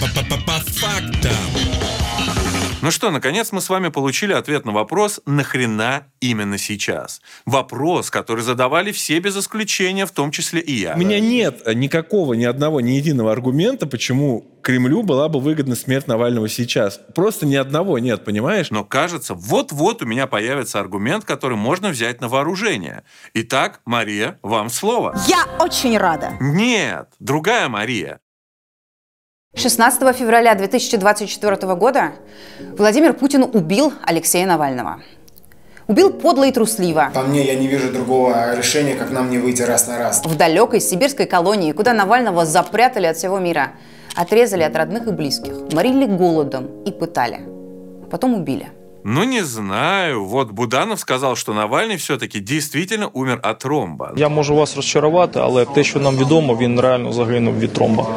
По фактам. Ну что, наконец мы с вами получили ответ на вопрос «Нахрена именно сейчас?». Вопрос, который задавали все без исключения, в том числе и я. У меня нет никакого, ни одного, ни единого аргумента, почему Кремлю была бы выгодна смерть Навального сейчас. Просто ни одного нет, понимаешь? Но кажется, вот-вот у меня появится аргумент, который можно взять на вооружение. Итак, Мария, вам слово. Я очень рада. Нет, другая Мария. 16 февраля 2024 года Владимир Путин убил Алексея Навального. Убил подло и трусливо. По мне, я не вижу другого решения, как нам не выйти раз на раз. В далекой сибирской колонии, куда Навального запрятали от всего мира, отрезали от родных и близких, морили голодом и пытали. Потом убили. Ну, не знаю. Вот Буданов сказал, що Навальний все-таки дійсно умер от тромба. Я можу вас розчарувати, але те, що нам відомо, він реально загинув від тромба.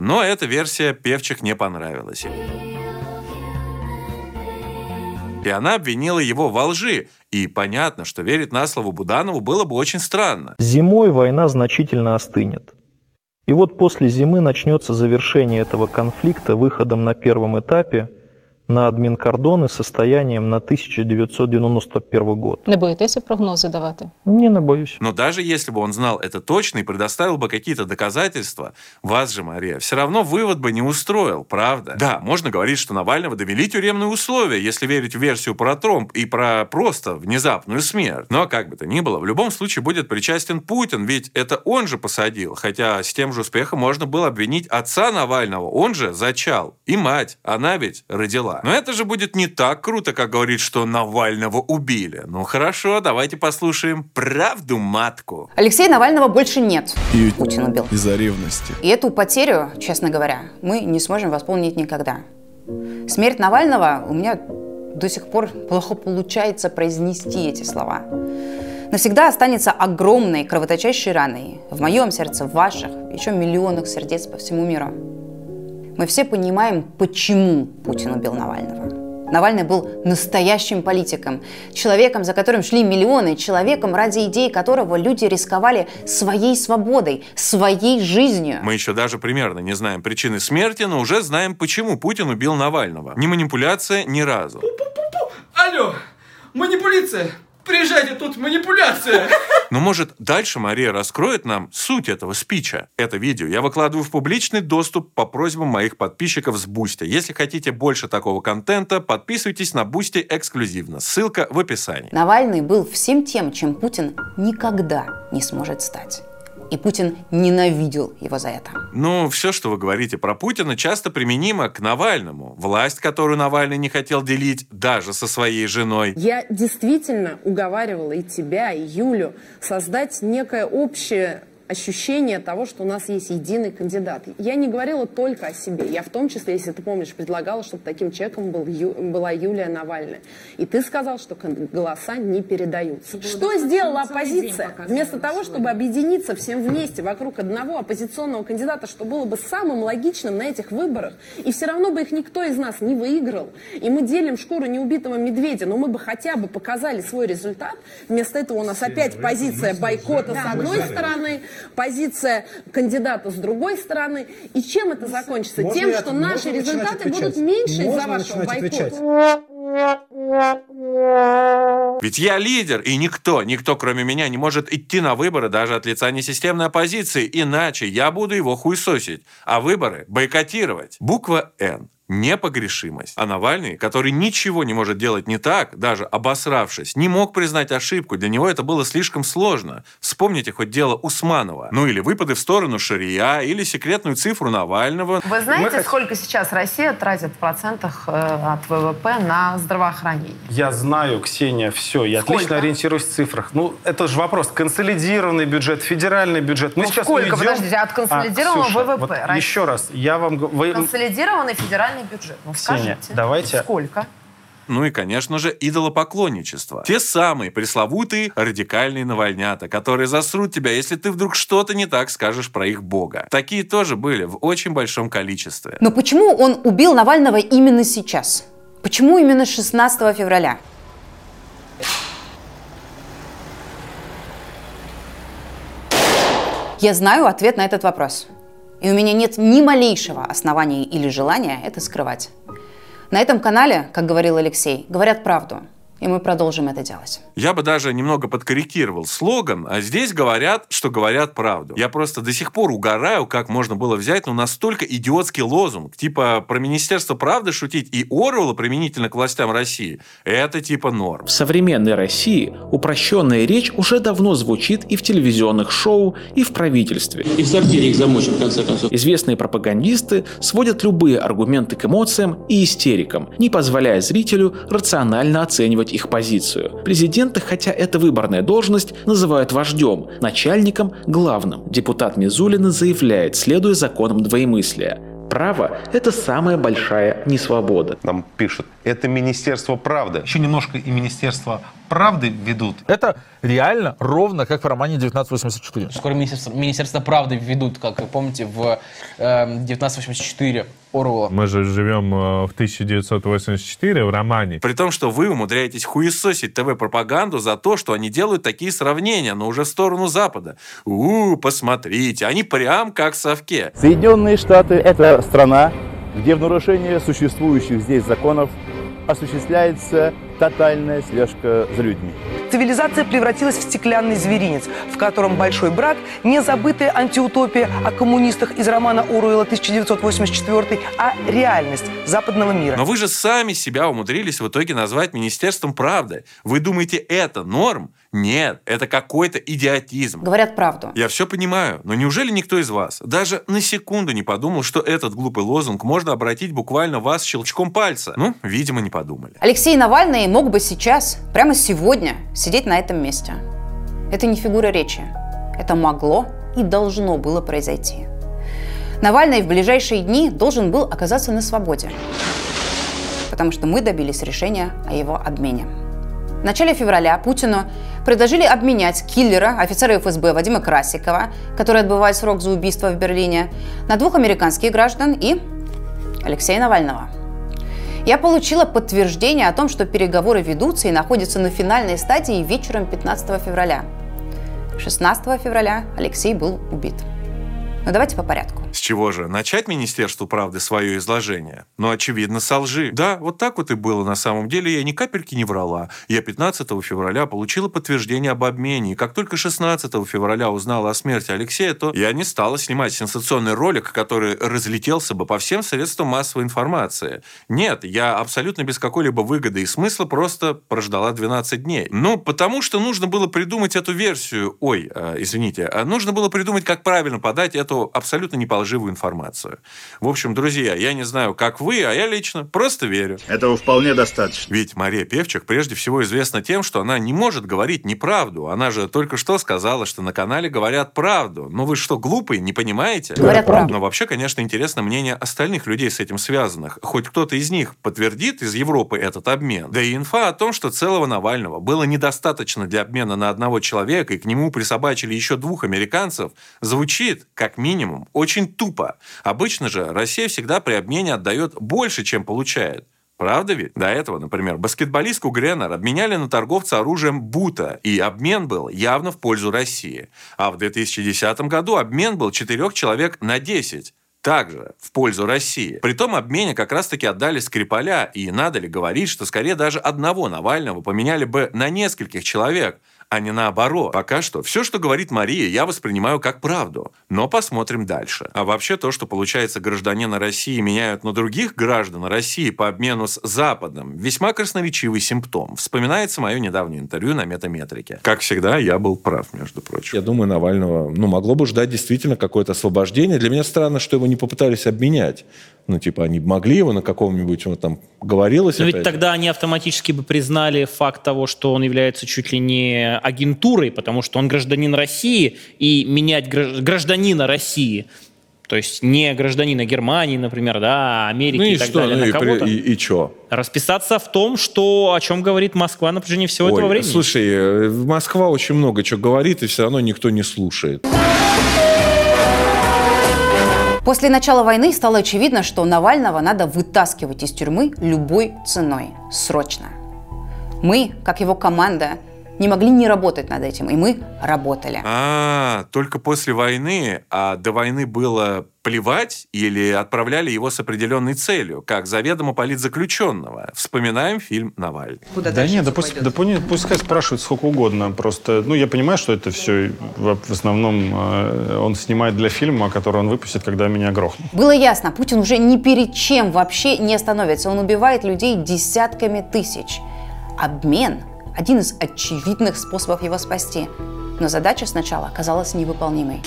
Но эта версия Певчих не понравилась. И она обвинила его во лжи. И понятно, что верить на слово Буданову было бы очень странно. Зимой война значительно остынет. И вот после зимы начнется завершение этого конфликта выходом на первом этапе на адмінкордони состоянием на 1991 год. Не боїтеся прогнози давати? Не, не боюсь. Но даже если бы он знал это точно и предоставил бы какие-то доказательства, вас же, Мария, все равно вывод бы не устроил, правда? Да, можно говорить, что Навального довели тюремные условия, если верить в версию про тромб и про просто внезапную смерть. Но как бы то ни было, в любом случае будет причастен Путин, ведь это он же посадил, хотя с тем же успехом можно было обвинить отца Навального, он же зачал, и мать, она ведь родила. Но это же будет не так круто, как говорит, что Навального убили. Ну хорошо, давайте послушаем правду матку. Алексея Навального больше нет. И Путин убил. из-за ревности. И эту потерю, честно говоря, мы не сможем восполнить никогда. Смерть Навального у меня до сих пор плохо получается произнести эти слова. Навсегда останется огромной кровоточащей раной в моем сердце, в ваших, еще миллионах сердец по всему миру. Мы все понимаем, почему Путин убил Навального. Навальный был настоящим политиком, человеком, за которым шли миллионы, человеком, ради идей которого люди рисковали своей свободой, своей жизнью. Мы еще даже примерно не знаем причины смерти, но уже знаем, почему Путин убил Навального. Не манипуляция ни разу. Алло, манипуляция! Приезжайте, тут манипуляция! Но может дальше Мария раскроет нам суть этого спича. Это видео я выкладываю в публичный доступ по просьбам моих подписчиков с Boosty. Если хотите больше такого контента, подписывайтесь на Boosty эксклюзивно. Ссылка в описании. Навальный был всем тем, чем Путин никогда не сможет стать. И Путин ненавидел его за это. Ну, все, что вы говорите про Путина, часто применимо к Навальному. Власть, которую Навальный не хотел делить даже со своей женой. Я действительно уговаривала и тебя, и Юлю создать некое общее ощущение того, что у нас есть единый кандидат. Я не говорила только о себе. Я в том числе, если ты помнишь, предлагала, чтобы таким человеком был Ю- была Юлия Навальная. И ты сказал, что голоса не передаются. Что сделала оппозиция? Вместо того, чтобы объединиться всем вместе вокруг одного оппозиционного кандидата, что было бы самым логичным на этих выборах, и все равно бы их никто из нас не выиграл. И мы делим шкуру неубитого медведя, но мы бы хотя бы показали свой результат. Вместо этого у нас опять позиция бойкота с одной стороны, позиция кандидата с другой стороны. И чем это закончится? Тем, что наши результаты будут меньше из-за вашего бойкота. Ведь я лидер, и никто, никто кроме меня не может идти на выборы даже от лица несистемной оппозиции, иначе я буду его хуесосить, а выборы бойкотировать. Буква «Н». Непогрешимость. А Навальный, который ничего не может делать не так, даже обосравшись, не мог признать ошибку. Для него это было слишком сложно. Вспомните хоть дело Усманова. Ну или выпады в сторону Шария, или секретную цифру Навального. Вы знаете, сколько сейчас Россия тратит в процентах э, от ВВП на здравоохранение? Я знаю, Ксения, все. Я Сколько? отлично ориентируюсь в цифрах. Ну, это же вопрос. Консолидированный бюджет, федеральный бюджет. Мы Ну, сейчас сколько? уйдем- Подождите, от консолидированного А, Ксюша, ВВП вот России. еще раз, я вам... Вы, Консолидированный федеральный бюджет. Ну, Ксения, скажите. давайте- Сколько? Ну и, конечно же, идолопоклонничество. Те самые пресловутые радикальные навальнята, которые засрут тебя, если ты вдруг что-то не так скажешь про их бога. Такие тоже были в очень большом количестве. Но почему он убил Навального именно сейчас? Почему именно 16 февраля? Я знаю ответ на этот вопрос. И у меня нет ни малейшего основания или желания это скрывать. На этом канале, как говорил Алексей, говорят правду – и мы продолжим это делать. Я бы даже немного подкорректировал слоган, а здесь говорят, что говорят правду. Я просто до сих пор угораю, как можно было взять, ну, настолько идиотский лозунг, типа про Министерство правды шутить и Орвелла применительно к властям России. Это типа норм. В современной России упрощенная речь уже давно звучит и в телевизионных шоу, и в правительстве. И в сортире их замочим, в конце концов. Известные пропагандисты сводят любые аргументы к эмоциям и истерикам, не позволяя зрителю рационально оценивать их позицию. Президента, хотя это выборная должность, называют вождем, начальником – главным. Депутат Мизулина заявляет, следуя законам двоемыслия. Право – это самая большая несвобода. Нам пишут, это Министерство правды. Еще немножко и Министерство правды ведут. Это реально ровно как в романе 1984. Скоро Министерство, Министерство правды ведут, как вы помните, в э, 1984 Орвелла. Мы же живем э, в 1984 в романе. При том, что вы умудряетесь хуесосить ТВ-пропаганду за то, что они делают такие сравнения, но уже в сторону Запада. У, -у посмотрите, они прям как совке. Соединенные Штаты – это страна, где в нарушение существующих здесь законов осуществляется тотальная слежка за людьми. Цивилизация превратилась в стеклянный зверинец, в котором большой брак – не забытая антиутопия о коммунистах из романа Оруэлла 1984, а реальность западного мира. Но вы же сами себя умудрились в итоге назвать Министерством правды. Вы думаете, это норм? Нет, это какой-то идиотизм. Говорят правду. Я все понимаю, но неужели никто из вас даже на секунду не подумал, что этот глупый лозунг можно обратить буквально вас щелчком пальца? Ну, видимо, не подумали. Алексей Навальный мог бы сейчас, прямо сегодня, сидеть на этом месте. Это не фигура речи. Это могло и должно было произойти. Навальный в ближайшие дни должен был оказаться на свободе, потому что мы добились решения о его обмене. В начале февраля Путину предложили обменять киллера, офицера ФСБ Вадима Красикова, который отбывает срок за убийство в Берлине, на двух американских граждан и Алексея Навального. Я получила подтверждение о том, что переговоры ведутся и находятся на финальной стадии вечером 15 февраля. 16 февраля Алексей был убит. Но давайте по порядку. С чего же? Начать Министерству правды свое изложение? Ну, очевидно, со лжи. Да, вот так вот и было на самом деле. Я ни капельки не врала. Я 15 февраля получила подтверждение об обмене. И как только 16 февраля узнала о смерти Алексея, то я не стала снимать сенсационный ролик, который разлетелся бы по всем средствам массовой информации. Нет, я абсолютно без какой-либо выгоды и смысла просто прождала 12 дней. Ну, потому что нужно было придумать эту версию. Ой, э, извините. Нужно было придумать, как правильно подать эту абсолютно неположивую информацию. В общем, друзья, я не знаю, как вы, а я лично просто верю. Этого вполне достаточно. Ведь Мария Певчик прежде всего известна тем, что она не может говорить неправду. Она же только что сказала, что на канале говорят правду. Ну вы что, глупые, не понимаете? Говорят правду. Но вообще, конечно, интересно мнение остальных людей с этим связанных. Хоть кто-то из них подтвердит из Европы этот обмен. Да и инфа о том, что целого Навального было недостаточно для обмена на одного человека, и к нему присобачили еще двух американцев, звучит как минимум очень тупо. Обычно же Россия всегда при обмене отдает больше, чем получает. Правда ведь? До этого, например, баскетболистку Греннер обменяли на торговца оружием Бута, и обмен был явно в пользу России. А в 2010 году обмен был четырех человек на 10 также в пользу России. При том обмене как раз-таки отдали Скрипаля, и надо ли говорить, что скорее даже одного Навального поменяли бы на нескольких человек – а не наоборот. Пока что все, что говорит Мария, я воспринимаю как правду. Но посмотрим дальше. А вообще то, что получается гражданина России меняют на других граждан России по обмену с Западом, весьма красноречивый симптом. Вспоминается мое недавнее интервью на метаметрике. Как всегда, я был прав, между прочим. Я думаю, Навального ну, могло бы ждать действительно какое-то освобождение. Для меня странно, что его не попытались обменять. Ну, типа, они могли его на каком-нибудь, вот там говорилось. Но ведь тогда они автоматически бы признали факт того, что он является чуть ли не агентурой, потому что он гражданин России, и менять гражданина России то есть не гражданина Германии, например, да, Америки ну и, и так что? далее, ну на кого-то. И, и, и что? Расписаться в том, что, о чем говорит Москва на протяжении всего Ой, этого времени. Слушай, э, Москва очень много чего говорит, и все равно никто не слушает. После начала войны стало очевидно, что Навального надо вытаскивать из тюрьмы любой ценой, срочно. Мы, как его команда, не могли не работать над этим, и мы работали. А, только после войны, а до войны было плевать или отправляли его с определенной целью, как заведомо политзаключенного. Вспоминаем фильм «Навальный». Куда да нет, да пусть, да пусть, пускай спрашивают сколько угодно. Просто, ну, я понимаю, что это все в, в основном э, он снимает для фильма, который он выпустит, когда меня грохнут. Было ясно, Путин уже ни перед чем вообще не остановится. Он убивает людей десятками тысяч. Обмен – один из очевидных способов его спасти. Но задача сначала оказалась невыполнимой.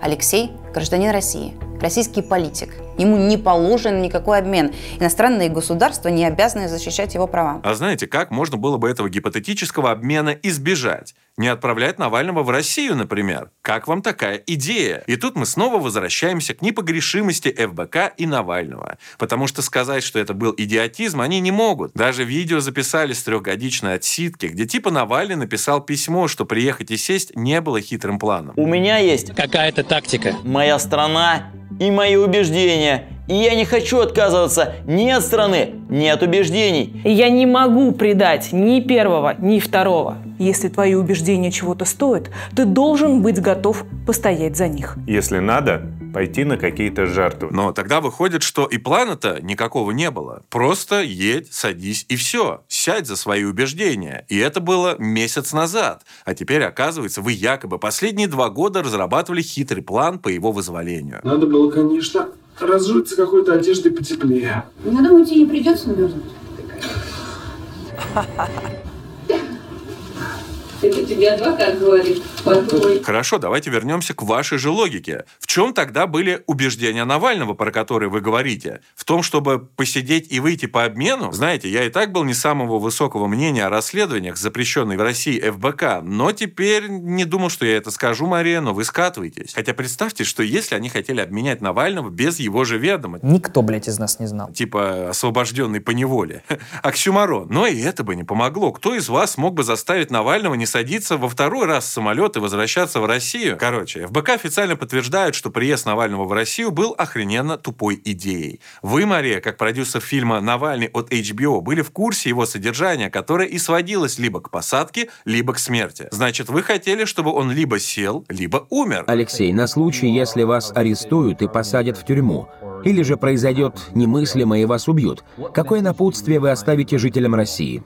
Алексей – гражданин России, российский политик. Ему не положен никакой обмен. Иностранные государства не обязаны защищать его права. А знаете, как можно было бы этого гипотетического обмена избежать? Не отправлять Навального в Россию, например. Как вам такая идея? И тут мы снова возвращаемся к непогрешимости ФБК и Навального. Потому что сказать, что это был идиотизм, они не могут. Даже видео записали с трехгодичной отсидки, где типа Навальный написал письмо, что приехать и сесть не было хитрым планом. У меня есть какая-то тактика. Моя страна и мои убеждения. И я не хочу отказываться ни от страны, ни от убеждений. Я не могу предать ни первого, ни второго. Если твои убеждения чего-то стоят, ты должен быть готов постоять за них. Если надо, пойти на какие-то жертвы. Но тогда выходит, что и плана-то никакого не было. Просто едь, садись и все. Сядь за свои убеждения. И это было месяц назад. А теперь, оказывается, вы якобы последние два года разрабатывали хитрый план по его вызволению. Надо было, конечно, разжиться какой-то одеждой потеплее. Я думаю, тебе не придется мерзнуть. Это тебе адвокат говорит. Хорошо, давайте вернемся к вашей же логике. В чем тогда были убеждения Навального, про которые вы говорите? В том, чтобы посидеть и выйти по обмену? Знаете, я и так был не самого высокого мнения о расследованиях, запрещенной в России ФБК, но теперь не думал, что я это скажу, Мария, но вы скатываетесь. Хотя представьте, что если они хотели обменять Навального без его же ведома. Никто, блядь, из нас не знал. Типа освобожденный по неволе. Оксюмарон. Но и это бы не помогло. Кто из вас мог бы заставить Навального не садиться во второй раз в самолет и возвращаться в Россию. Короче, ФБК официально подтверждают, что приезд Навального в Россию был охрененно тупой идеей. Вы, Мария, как продюсер фильма «Навальный» от HBO, были в курсе его содержания, которое и сводилось либо к посадке, либо к смерти. Значит, вы хотели, чтобы он либо сел, либо умер. Алексей, на случай, если вас арестуют и посадят в тюрьму, или же произойдет немыслимое и вас убьют, какое напутствие вы оставите жителям России?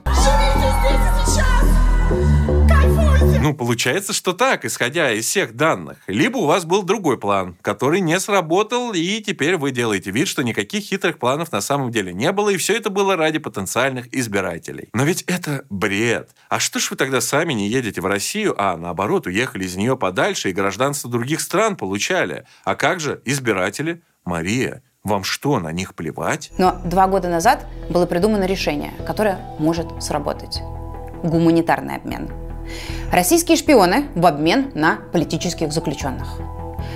Ну, получается, что так, исходя из всех данных. Либо у вас был другой план, который не сработал, и теперь вы делаете вид, что никаких хитрых планов на самом деле не было, и все это было ради потенциальных избирателей. Но ведь это бред. А что ж вы тогда сами не едете в Россию, а наоборот, уехали из нее подальше и гражданство других стран получали? А как же избиратели? Мария, вам что, на них плевать? Но два года назад было придумано решение, которое может сработать. Гуманитарный обмен. Российские шпионы в обмен на политических заключенных.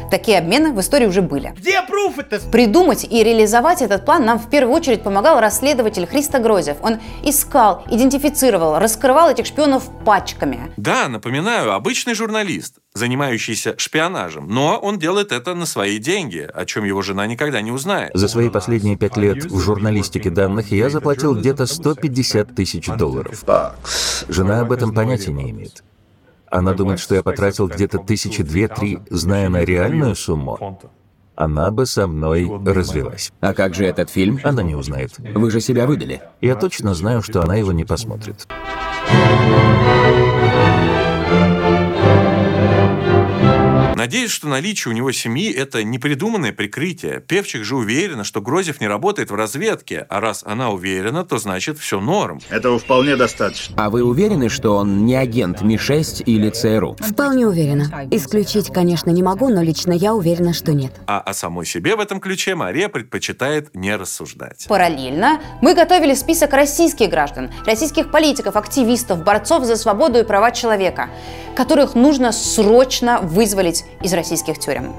Такие обмены в истории уже были. Где пруф это? Придумать и реализовать этот план нам в первую очередь помогал расследователь Христо Грозев. Он искал, идентифицировал, раскрывал этих шпионов пачками. Да, напоминаю, обычный журналист, занимающийся шпионажем. Но он делает это на свои деньги, о чем его жена никогда не узнает. За свои последние пять лет в журналистике данных я заплатил где-то 150 тысяч долларов. Жена об этом понятия не имеет. Она думает, что я потратил где-то тысячи две-три, зная на реальную сумму. Она бы со мной развелась. А как же этот фильм? Она не узнает. Вы же себя выдали. Я точно знаю, что она его не посмотрит. Надеюсь, что наличие у него семьи – это непридуманное прикрытие. Певчих же уверена, что Грозев не работает в разведке, а раз она уверена, то значит все норм. Этого вполне достаточно. А вы уверены, что он не агент Ми-6 или ЦРУ? Вполне уверена. Исключить, конечно, не могу, но лично я уверена, что нет. А о самой себе в этом ключе Мария предпочитает не рассуждать. Параллельно мы готовили список российских граждан, российских политиков, активистов, борцов за свободу и права человека, которых нужно срочно вызволить из российских тюрем.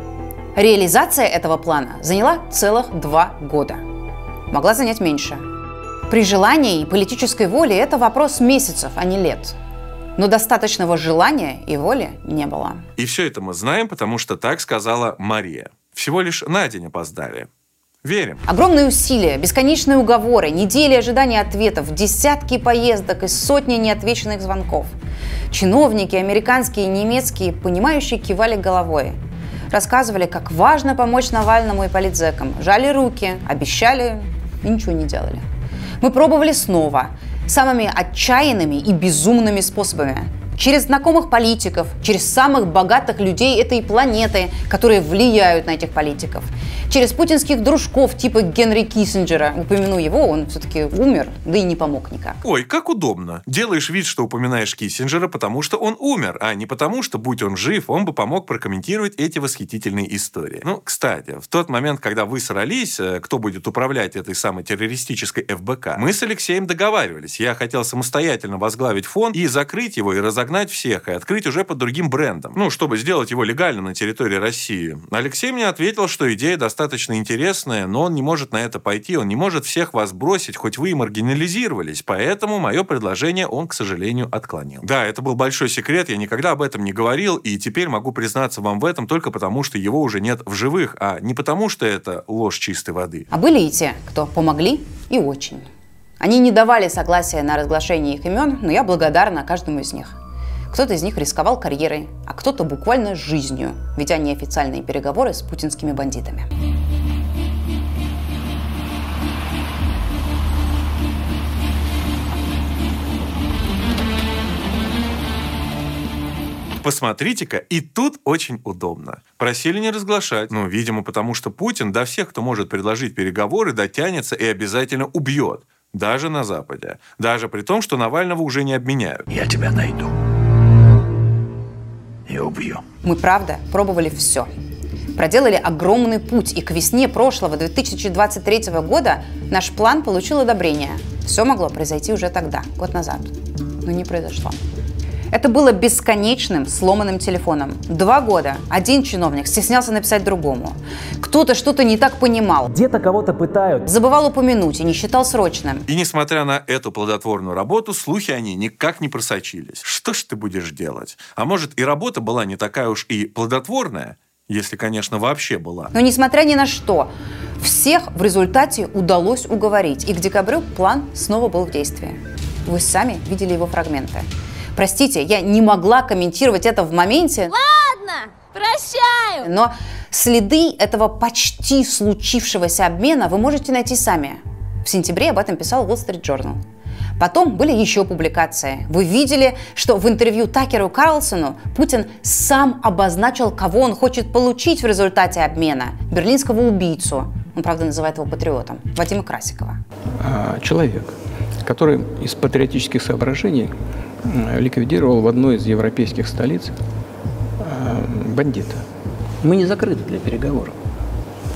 Реализация этого плана заняла целых два года. Могла занять меньше. При желании и политической воле это вопрос месяцев, а не лет. Но достаточного желания и воли не было. И все это мы знаем, потому что так сказала Мария. Всего лишь на день опоздали. Верим. Огромные усилия, бесконечные уговоры, недели ожидания ответов, десятки поездок и сотни неотвеченных звонков – Чиновники, американские и немецкие, понимающие, кивали головой. Рассказывали, как важно помочь Навальному и политзекам. Жали руки, обещали и ничего не делали. Мы пробовали снова, самыми отчаянными и безумными способами через знакомых политиков, через самых богатых людей этой планеты, которые влияют на этих политиков, через путинских дружков типа Генри Киссинджера. Упомяну его, он все-таки умер, да и не помог никак. Ой, как удобно. Делаешь вид, что упоминаешь Киссинджера, потому что он умер, а не потому, что, будь он жив, он бы помог прокомментировать эти восхитительные истории. Ну, кстати, в тот момент, когда вы срались, э, кто будет управлять этой самой террористической ФБК, мы с Алексеем договаривались. Я хотел самостоятельно возглавить фонд и закрыть его и разогнать разогнать всех и открыть уже под другим брендом, ну, чтобы сделать его легальным на территории России. Алексей мне ответил, что идея достаточно интересная, но он не может на это пойти, он не может всех вас бросить, хоть вы и маргинализировались, поэтому мое предложение он, к сожалению, отклонил. Да, это был большой секрет, я никогда об этом не говорил, и теперь могу признаться вам в этом только потому, что его уже нет в живых, а не потому, что это ложь чистой воды. А были и те, кто помогли и очень. Они не давали согласия на разглашение их имен, но я благодарна каждому из них. Кто-то из них рисковал карьерой, а кто-то буквально жизнью, ведя неофициальные переговоры с путинскими бандитами. Посмотрите-ка, и тут очень удобно. Просили не разглашать. Ну, видимо, потому что Путин до всех, кто может предложить переговоры, дотянется и обязательно убьет. Даже на Западе. Даже при том, что Навального уже не обменяют. Я тебя найду и убью. Мы, правда, пробовали все. Проделали огромный путь, и к весне прошлого 2023 года наш план получил одобрение. Все могло произойти уже тогда, год назад. Но не произошло. Это было бесконечным сломанным телефоном. Два года один чиновник стеснялся написать другому. Кто-то что-то не так понимал. Где-то кого-то пытают. Забывал упомянуть и не считал срочным. И несмотря на эту плодотворную работу, слухи они никак не просочились. Что ж ты будешь делать? А может и работа была не такая уж и плодотворная? Если, конечно, вообще была. Но несмотря ни на что, всех в результате удалось уговорить. И к декабрю план снова был в действии. Вы сами видели его фрагменты. Простите, я не могла комментировать это в моменте. Ладно, прощаю. Но следы этого почти случившегося обмена вы можете найти сами. В сентябре об этом писал Wall Street Journal. Потом были еще публикации. Вы видели, что в интервью Такеру Карлсону Путин сам обозначил, кого он хочет получить в результате обмена. Берлинского убийцу. Он, правда, называет его патриотом. Вадима Красикова. А, человек, который из патриотических соображений ликвидировал в одной из европейских столиц э, бандита. Мы не закрыты для переговоров.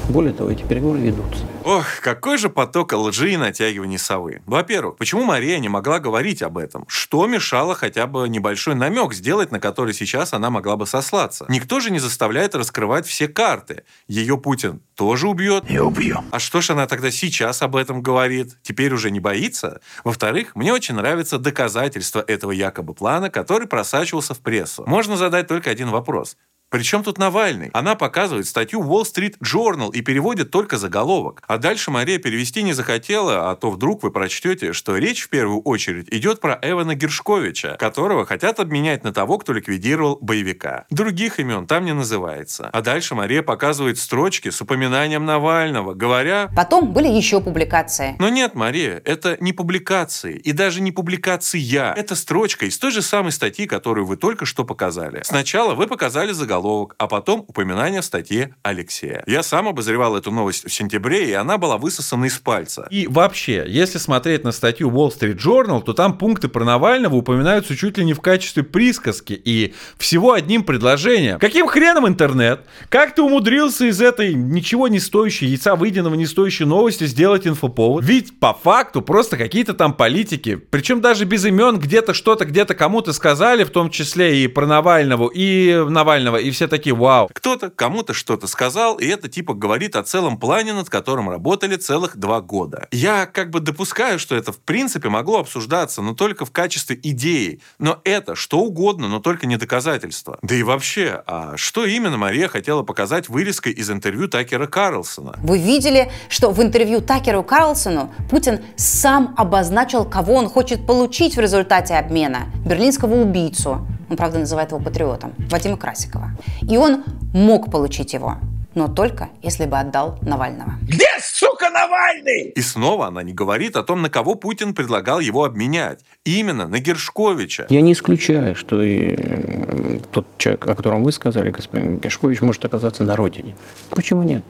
Более того, эти переговоры ведутся. Ох, какой же поток лжи и натягивания совы. Во-первых, почему Мария не могла говорить об этом? Что мешало хотя бы небольшой намек сделать, на который сейчас она могла бы сослаться? Никто же не заставляет раскрывать все карты. Ее Путин тоже убьет. И убью. А что ж она тогда сейчас об этом говорит? Теперь уже не боится? Во-вторых, мне очень нравится доказательство этого якобы плана, который просачивался в прессу. Можно задать только один вопрос. Причем тут Навальный? Она показывает статью Wall Street Journal и переводит только заголовок. А дальше Мария перевести не захотела, а то вдруг вы прочтете, что речь в первую очередь идет про Эвана Гершковича, которого хотят обменять на того, кто ликвидировал боевика. Других имен там не называется. А дальше Мария показывает строчки с упоминанием Навального, говоря... Потом были еще публикации. Но нет, Мария, это не публикации. И даже не публикация. Это строчка из той же самой статьи, которую вы только что показали. Сначала вы показали заголовок заголовок, а потом упоминание в статье Алексея. Я сам обозревал эту новость в сентябре, и она была высосана из пальца. И вообще, если смотреть на статью Wall Street Journal, то там пункты про Навального упоминаются чуть ли не в качестве присказки и всего одним предложением. Каким хреном интернет? Как ты умудрился из этой ничего не стоящей, яйца выеденного не стоящей новости сделать инфоповод? Ведь по факту просто какие-то там политики, причем даже без имен, где-то что-то где-то кому-то сказали, в том числе и про Навального, и Навального, и все такие «Вау». Кто-то кому-то что-то сказал, и это типа говорит о целом плане, над которым работали целых два года. Я как бы допускаю, что это в принципе могло обсуждаться, но только в качестве идеи. Но это что угодно, но только не доказательство. Да и вообще, а что именно Мария хотела показать вырезкой из интервью Такера Карлсона? Вы видели, что в интервью Такеру Карлсону Путин сам обозначил, кого он хочет получить в результате обмена – берлинского убийцу, он, правда, называет его патриотом, Вадима Красикова. И он мог получить его, но только если бы отдал Навального. Где, сука, Навальный? И снова она не говорит о том, на кого Путин предлагал его обменять. Именно на Гершковича. Я не исключаю, что и э, тот человек, о котором вы сказали, господин Гершкович, может оказаться на родине. Почему нет?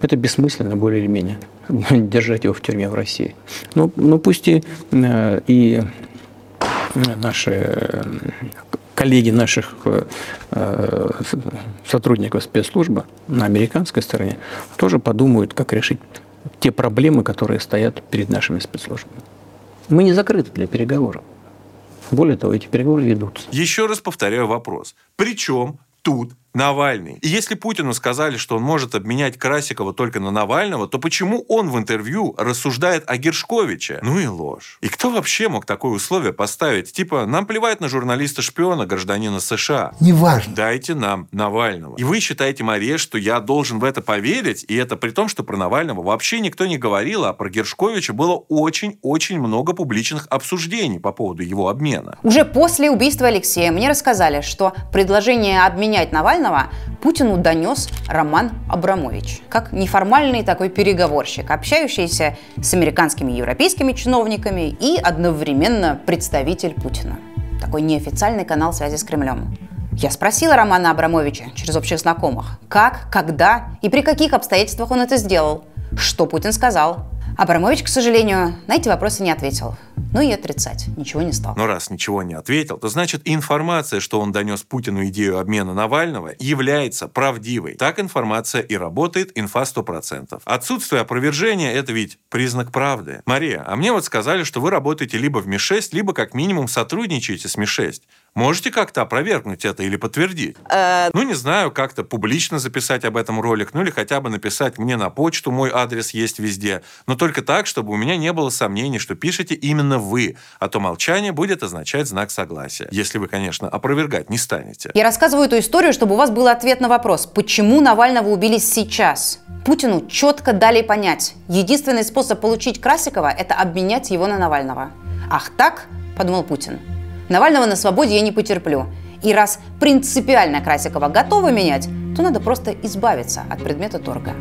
Это бессмысленно, более или менее, держать его в тюрьме в России. Но, но пусть и, э, и наши коллеги наших э, сотрудников спецслужбы на американской стороне тоже подумают, как решить те проблемы, которые стоят перед нашими спецслужбами. Мы не закрыты для переговоров. Более того, эти переговоры ведутся. Еще раз повторяю вопрос. Причем тут Навальный. И если Путину сказали, что он может обменять Красикова только на Навального, то почему он в интервью рассуждает о Гершковиче? Ну и ложь. И кто вообще мог такое условие поставить? Типа, нам плевать на журналиста-шпиона, гражданина США. Неважно. Дайте нам Навального. И вы считаете, Мария, что я должен в это поверить? И это при том, что про Навального вообще никто не говорил, а про Гершковича было очень-очень много публичных обсуждений по поводу его обмена. Уже после убийства Алексея мне рассказали, что предложение обменять Навального Навального Путину донес Роман Абрамович, как неформальный такой переговорщик, общающийся с американскими и европейскими чиновниками и одновременно представитель Путина. Такой неофициальный канал связи с Кремлем. Я спросила Романа Абрамовича через общих знакомых, как, когда и при каких обстоятельствах он это сделал. Что Путин сказал? Абрамович, к сожалению, на эти вопросы не ответил. Ну и отрицать ничего не стал. Но раз ничего не ответил, то значит информация, что он донес Путину идею обмена Навального, является правдивой. Так информация и работает, инфа 100%. Отсутствие опровержения – это ведь признак правды. Мария, а мне вот сказали, что вы работаете либо в МИ-6, либо как минимум сотрудничаете с МИ-6. Можете как-то опровергнуть это или подтвердить? Э, Ну, не знаю, как-то публично записать об этом ролик, ну или хотя бы написать мне на почту, мой адрес есть везде. Но только так, чтобы у меня не было сомнений, что пишете именно вы, а то молчание будет означать знак согласия. Если вы, конечно, опровергать не станете. Я рассказываю эту историю, чтобы у вас был ответ на вопрос, почему Навального убили сейчас. Путину четко дали понять, единственный способ получить Красикова – это обменять его на Навального. Ах так, подумал Путин, Навального на свободе я не потерплю. И раз принципиально Красикова готовы менять, то надо просто избавиться от предмета торга.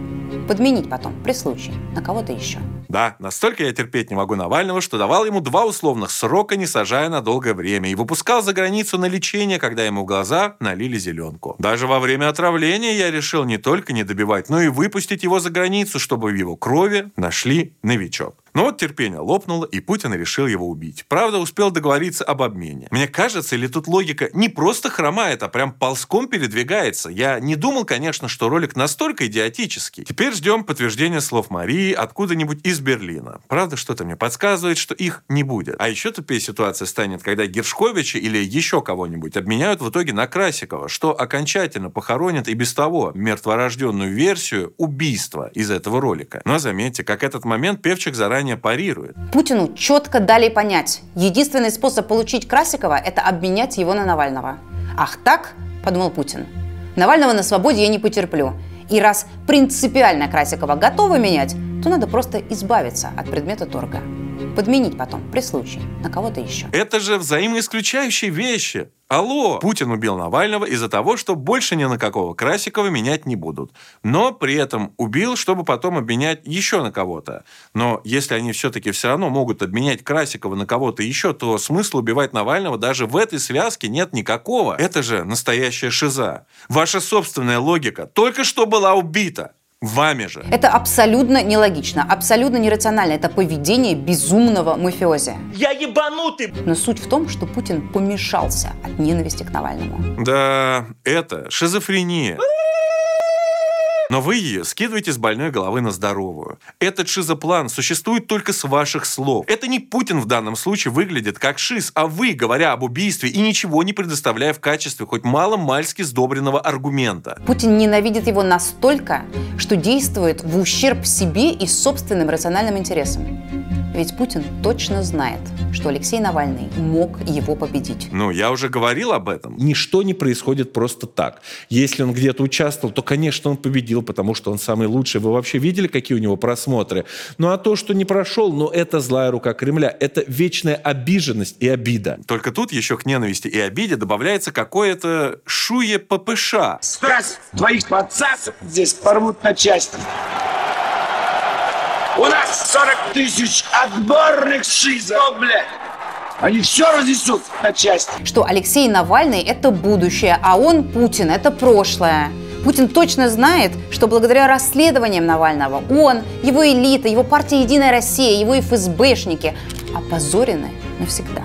Подменить потом, при случае, на кого-то еще. Да, настолько я терпеть не могу Навального, что давал ему два условных срока, не сажая на долгое время, и выпускал за границу на лечение, когда ему глаза налили зеленку. Даже во время отравления я решил не только не добивать, но и выпустить его за границу, чтобы в его крови нашли новичок. Но вот терпение лопнуло, и Путин решил его убить. Правда, успел договориться об обмене. Мне кажется, или тут логика не просто хромает, а прям ползком передвигается. Я не думал, конечно, что ролик настолько идиотический. Теперь ждем подтверждения слов Марии откуда-нибудь из Берлина. Правда, что-то мне подсказывает, что их не будет. А еще тупее ситуация станет, когда Гершковича или еще кого-нибудь обменяют в итоге на Красикова, что окончательно похоронит и без того мертворожденную версию убийства из этого ролика. Но заметьте, как этот момент Певчик заранее парирует. Путину четко дали понять, единственный способ получить Красикова – это обменять его на Навального. Ах так, подумал Путин, Навального на свободе я не потерплю. И раз принципиально Красикова готовы менять, то надо просто избавиться от предмета торга. Подменить потом, при случае, на кого-то еще. Это же взаимоисключающие вещи. Алло! Путин убил Навального из-за того, что больше ни на какого Красикова менять не будут. Но при этом убил, чтобы потом обменять еще на кого-то. Но если они все-таки все равно могут обменять Красикова на кого-то еще, то смысла убивать Навального даже в этой связке нет никакого. Это же настоящая шиза. Ваша собственная логика только что была убита. Вами же. Это абсолютно нелогично, абсолютно нерационально. Это поведение безумного мафиози. Я ебанутый! Но суть в том, что Путин помешался от ненависти к Навальному. Да, это шизофрения. Но вы ее скидываете с больной головы на здоровую. Этот шизоплан существует только с ваших слов. Это не Путин в данном случае выглядит как шиз, а вы, говоря об убийстве и ничего не предоставляя в качестве хоть мало-мальски сдобренного аргумента. Путин ненавидит его настолько, что действует в ущерб себе и собственным рациональным интересам. Ведь Путин точно знает, что Алексей Навальный мог его победить. Ну, я уже говорил об этом. Ничто не происходит просто так. Если он где-то участвовал, то, конечно, он победил, потому что он самый лучший. Вы вообще видели, какие у него просмотры? Ну, а то, что не прошел, ну, это злая рука Кремля. Это вечная обиженность и обида. Только тут еще к ненависти и обиде добавляется какое-то шуе ППШ. Сейчас твоих подсасов здесь порвут на части. У нас 40 тысяч отборных шизов, блядь. Они все разнесут на части. Что Алексей Навальный – это будущее, а он, Путин, это прошлое. Путин точно знает, что благодаря расследованиям Навального он, его элита, его партия «Единая Россия», его ФСБшники опозорены навсегда.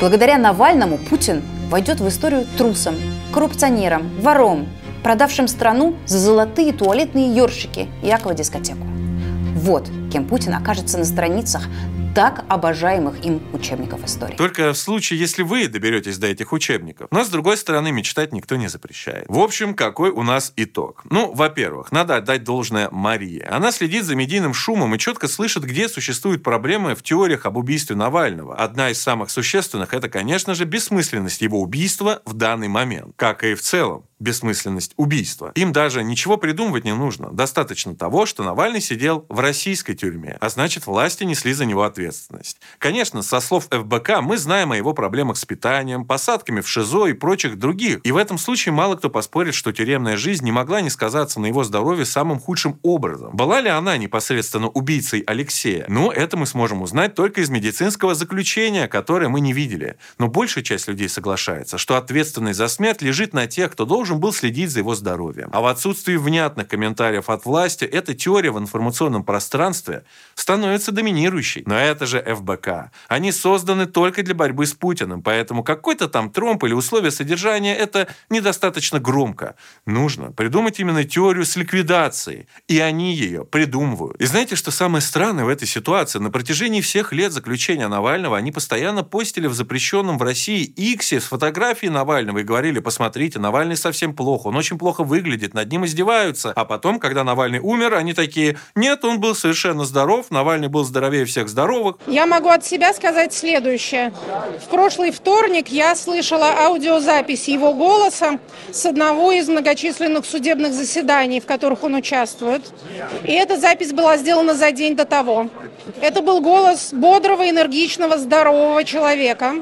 Благодаря Навальному Путин войдет в историю трусом, коррупционером, вором, продавшим страну за золотые туалетные ёршики и аквадискотеку. Вот кем Путин окажется на страницах так обожаемых им учебников истории. Только в случае, если вы доберетесь до этих учебников. Но, с другой стороны, мечтать никто не запрещает. В общем, какой у нас итог? Ну, во-первых, надо отдать должное Марии. Она следит за медийным шумом и четко слышит, где существуют проблемы в теориях об убийстве Навального. Одна из самых существенных – это, конечно же, бессмысленность его убийства в данный момент. Как и в целом бессмысленность убийства. Им даже ничего придумывать не нужно. Достаточно того, что Навальный сидел в российской тюрьме, а значит, власти несли за него ответственность. Конечно, со слов ФБК мы знаем о его проблемах с питанием, посадками в ШИЗО и прочих других. И в этом случае мало кто поспорит, что тюремная жизнь не могла не сказаться на его здоровье самым худшим образом. Была ли она непосредственно убийцей Алексея? Ну, это мы сможем узнать только из медицинского заключения, которое мы не видели. Но большая часть людей соглашается, что ответственность за смерть лежит на тех, кто должен должен был следить за его здоровьем. А в отсутствии внятных комментариев от власти, эта теория в информационном пространстве становится доминирующей. Но это же ФБК. Они созданы только для борьбы с Путиным, поэтому какой-то там тромб или условия содержания – это недостаточно громко. Нужно придумать именно теорию с ликвидацией, и они ее придумывают. И знаете, что самое странное в этой ситуации? На протяжении всех лет заключения Навального они постоянно постили в запрещенном в России Иксе с фотографией Навального и говорили, посмотрите, Навальный совсем совсем плохо, он очень плохо выглядит, над ним издеваются. А потом, когда Навальный умер, они такие, нет, он был совершенно здоров, Навальный был здоровее всех здоровых. Я могу от себя сказать следующее. В прошлый вторник я слышала аудиозапись его голоса с одного из многочисленных судебных заседаний, в которых он участвует. И эта запись была сделана за день до того. Это был голос бодрого, энергичного, здорового человека.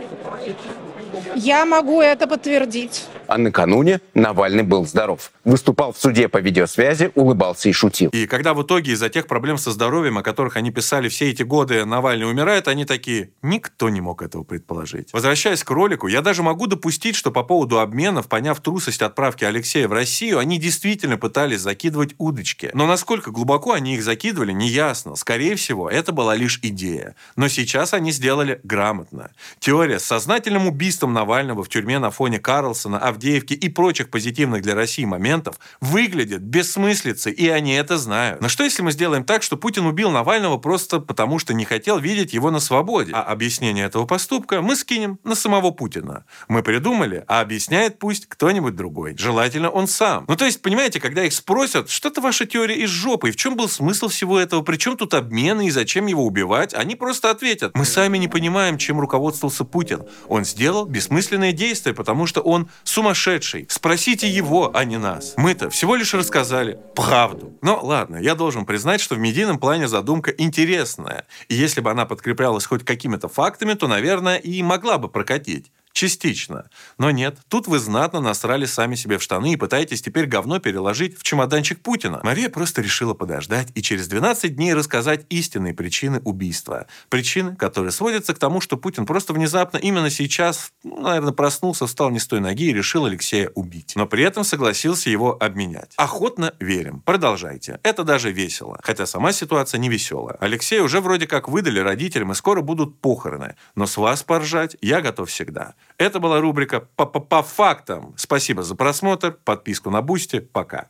Я могу это подтвердить а накануне Навальный был здоров. Выступал в суде по видеосвязи, улыбался и шутил. И когда в итоге из-за тех проблем со здоровьем, о которых они писали все эти годы, Навальный умирает, они такие, никто не мог этого предположить. Возвращаясь к ролику, я даже могу допустить, что по поводу обменов, поняв трусость отправки Алексея в Россию, они действительно пытались закидывать удочки. Но насколько глубоко они их закидывали, неясно. Скорее всего, это была лишь идея. Но сейчас они сделали грамотно. Теория с сознательным убийством Навального в тюрьме на фоне Карлсона, в Авдеевки и прочих позитивных для России моментов выглядят бессмыслицей, и они это знают. Но что если мы сделаем так, что Путин убил Навального просто потому, что не хотел видеть его на свободе? А объяснение этого поступка мы скинем на самого Путина. Мы придумали, а объясняет пусть кто-нибудь другой. Желательно он сам. Ну то есть, понимаете, когда их спросят, что-то ваша теория из жопы, и в чем был смысл всего этого, при чем тут обмены и зачем его убивать, они просто ответят, мы сами не понимаем, чем руководствовался Путин. Он сделал бессмысленное действие, потому что он сумасшедший сумасшедший. Спросите его, а не нас. Мы-то всего лишь рассказали правду. Но ладно, я должен признать, что в медийном плане задумка интересная. И если бы она подкреплялась хоть какими-то фактами, то, наверное, и могла бы прокатить. Частично. Но нет, тут вы знатно насрали сами себе в штаны и пытаетесь теперь говно переложить в чемоданчик Путина. Мария просто решила подождать и через 12 дней рассказать истинные причины убийства. Причины, которые сводятся к тому, что Путин просто внезапно именно сейчас, ну, наверное, проснулся, встал не с той ноги и решил Алексея убить. Но при этом согласился его обменять. Охотно верим. Продолжайте. Это даже весело. Хотя сама ситуация не веселая. Алексея уже вроде как выдали родителям и скоро будут похороны. Но с вас поржать я готов всегда. Это была рубрика «По, -по, -по фактам». Спасибо за просмотр, подписку на Boosty. Пока.